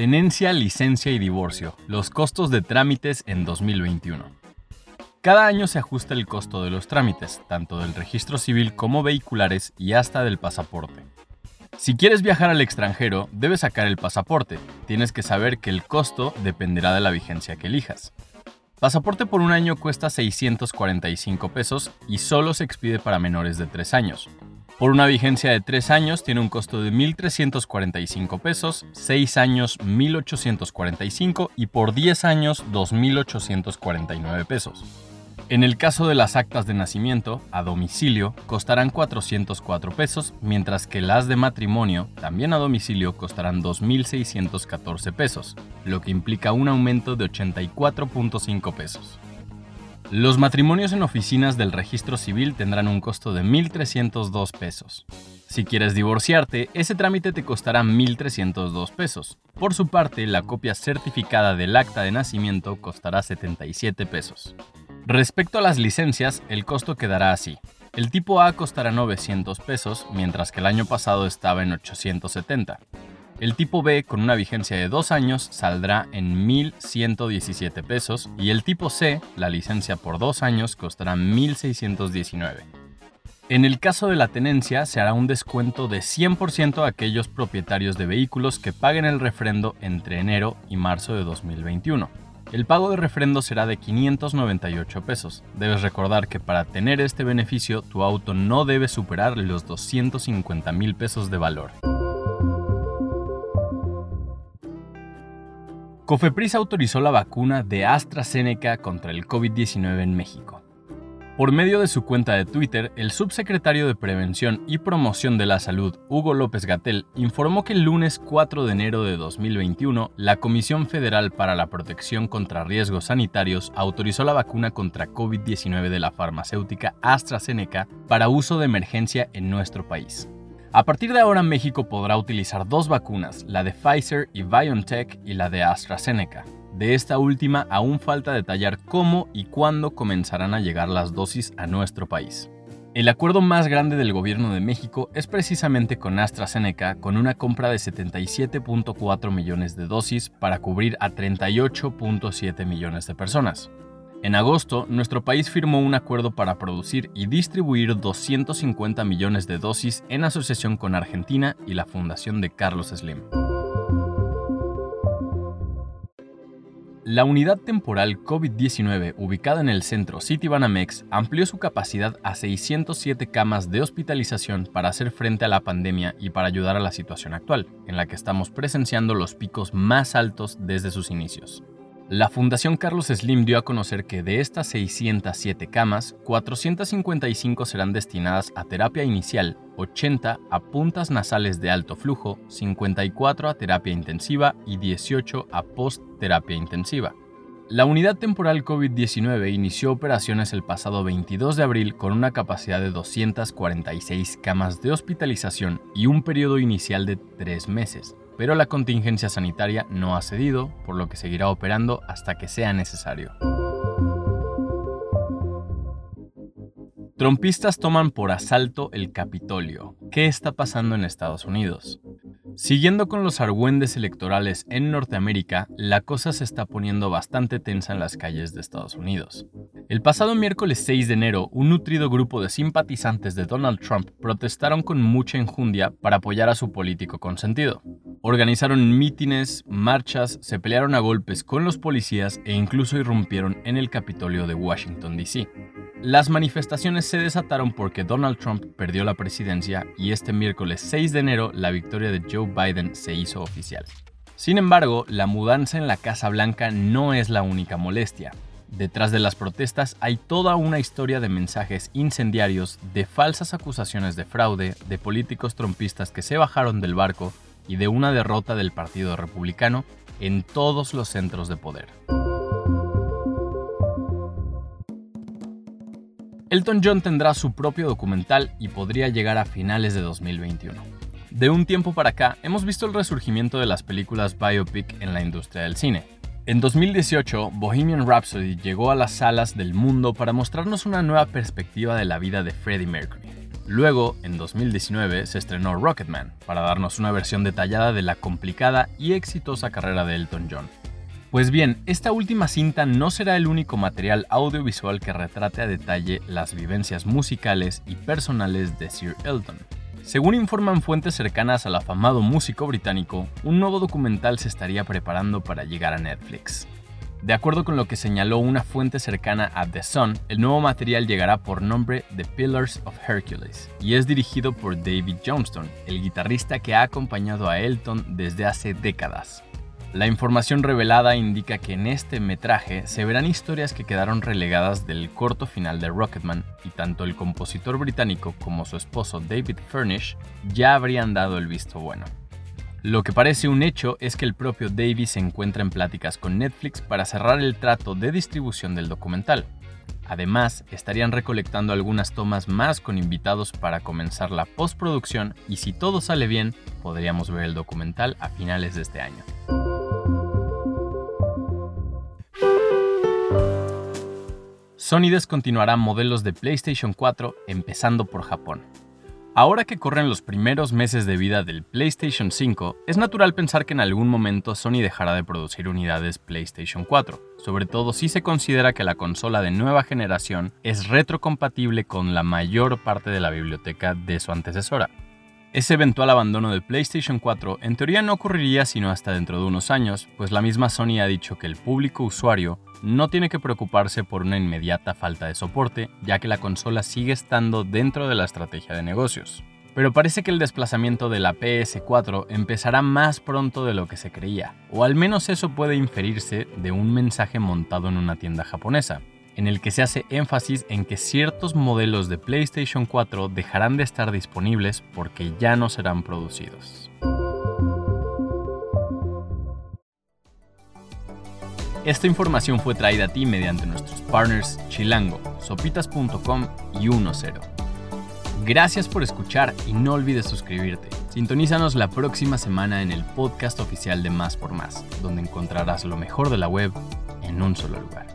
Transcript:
Tenencia, licencia y divorcio. Los costos de trámites en 2021. Cada año se ajusta el costo de los trámites, tanto del registro civil como vehiculares y hasta del pasaporte. Si quieres viajar al extranjero, debes sacar el pasaporte. Tienes que saber que el costo dependerá de la vigencia que elijas. Pasaporte por un año cuesta 645 pesos y solo se expide para menores de 3 años. Por una vigencia de 3 años tiene un costo de 1.345 pesos, 6 años 1.845 y por 10 años 2.849 pesos. En el caso de las actas de nacimiento, a domicilio, costarán 404 pesos, mientras que las de matrimonio, también a domicilio, costarán 2.614 pesos, lo que implica un aumento de 84.5 pesos. Los matrimonios en oficinas del registro civil tendrán un costo de 1.302 pesos. Si quieres divorciarte, ese trámite te costará 1.302 pesos. Por su parte, la copia certificada del acta de nacimiento costará 77 pesos. Respecto a las licencias, el costo quedará así. El tipo A costará 900 pesos, mientras que el año pasado estaba en 870. El tipo B con una vigencia de dos años saldrá en 1.117 pesos y el tipo C, la licencia por dos años, costará 1.619. En el caso de la tenencia, se hará un descuento de 100% a aquellos propietarios de vehículos que paguen el refrendo entre enero y marzo de 2021. El pago de refrendo será de 598 pesos. Debes recordar que para tener este beneficio, tu auto no debe superar los 250 mil pesos de valor. Cofepris autorizó la vacuna de AstraZeneca contra el COVID-19 en México. Por medio de su cuenta de Twitter, el subsecretario de Prevención y Promoción de la Salud, Hugo López Gatel, informó que el lunes 4 de enero de 2021, la Comisión Federal para la Protección contra Riesgos Sanitarios autorizó la vacuna contra COVID-19 de la farmacéutica AstraZeneca para uso de emergencia en nuestro país. A partir de ahora México podrá utilizar dos vacunas, la de Pfizer y BioNTech y la de AstraZeneca. De esta última aún falta detallar cómo y cuándo comenzarán a llegar las dosis a nuestro país. El acuerdo más grande del gobierno de México es precisamente con AstraZeneca, con una compra de 77.4 millones de dosis para cubrir a 38.7 millones de personas. En agosto, nuestro país firmó un acuerdo para producir y distribuir 250 millones de dosis en asociación con Argentina y la Fundación de Carlos Slim. La unidad temporal COVID-19 ubicada en el centro Citibanamex amplió su capacidad a 607 camas de hospitalización para hacer frente a la pandemia y para ayudar a la situación actual, en la que estamos presenciando los picos más altos desde sus inicios. La Fundación Carlos Slim dio a conocer que de estas 607 camas, 455 serán destinadas a terapia inicial, 80 a puntas nasales de alto flujo, 54 a terapia intensiva y 18 a post-terapia intensiva. La unidad temporal COVID-19 inició operaciones el pasado 22 de abril con una capacidad de 246 camas de hospitalización y un periodo inicial de tres meses pero la contingencia sanitaria no ha cedido, por lo que seguirá operando hasta que sea necesario. Trompistas toman por asalto el Capitolio. ¿Qué está pasando en Estados Unidos? Siguiendo con los argüendes electorales en Norteamérica, la cosa se está poniendo bastante tensa en las calles de Estados Unidos. El pasado miércoles 6 de enero, un nutrido grupo de simpatizantes de Donald Trump protestaron con mucha enjundia para apoyar a su político consentido. Organizaron mítines, marchas, se pelearon a golpes con los policías e incluso irrumpieron en el Capitolio de Washington, D.C. Las manifestaciones se desataron porque Donald Trump perdió la presidencia y este miércoles 6 de enero la victoria de Joe Biden se hizo oficial. Sin embargo, la mudanza en la Casa Blanca no es la única molestia. Detrás de las protestas hay toda una historia de mensajes incendiarios, de falsas acusaciones de fraude, de políticos trompistas que se bajaron del barco y de una derrota del Partido Republicano en todos los centros de poder. Elton John tendrá su propio documental y podría llegar a finales de 2021. De un tiempo para acá hemos visto el resurgimiento de las películas biopic en la industria del cine. En 2018, Bohemian Rhapsody llegó a las salas del mundo para mostrarnos una nueva perspectiva de la vida de Freddie Mercury. Luego, en 2019, se estrenó Rocketman, para darnos una versión detallada de la complicada y exitosa carrera de Elton John. Pues bien, esta última cinta no será el único material audiovisual que retrate a detalle las vivencias musicales y personales de Sir Elton. Según informan fuentes cercanas al afamado músico británico, un nuevo documental se estaría preparando para llegar a Netflix. De acuerdo con lo que señaló una fuente cercana a The Sun, el nuevo material llegará por nombre The Pillars of Hercules y es dirigido por David Johnston, el guitarrista que ha acompañado a Elton desde hace décadas. La información revelada indica que en este metraje se verán historias que quedaron relegadas del corto final de Rocketman y tanto el compositor británico como su esposo David Furnish ya habrían dado el visto bueno. Lo que parece un hecho es que el propio David se encuentra en pláticas con Netflix para cerrar el trato de distribución del documental. Además, estarían recolectando algunas tomas más con invitados para comenzar la postproducción y si todo sale bien, podríamos ver el documental a finales de este año. Sony descontinuará modelos de PlayStation 4 empezando por Japón. Ahora que corren los primeros meses de vida del PlayStation 5, es natural pensar que en algún momento Sony dejará de producir unidades PlayStation 4, sobre todo si se considera que la consola de nueva generación es retrocompatible con la mayor parte de la biblioteca de su antecesora. Ese eventual abandono del PlayStation 4 en teoría no ocurriría sino hasta dentro de unos años, pues la misma Sony ha dicho que el público usuario no tiene que preocuparse por una inmediata falta de soporte, ya que la consola sigue estando dentro de la estrategia de negocios. Pero parece que el desplazamiento de la PS4 empezará más pronto de lo que se creía, o al menos eso puede inferirse de un mensaje montado en una tienda japonesa, en el que se hace énfasis en que ciertos modelos de PlayStation 4 dejarán de estar disponibles porque ya no serán producidos. Esta información fue traída a ti mediante nuestros partners Chilango, sopitas.com y 10. Gracias por escuchar y no olvides suscribirte. Sintonízanos la próxima semana en el podcast oficial de Más por Más, donde encontrarás lo mejor de la web en un solo lugar.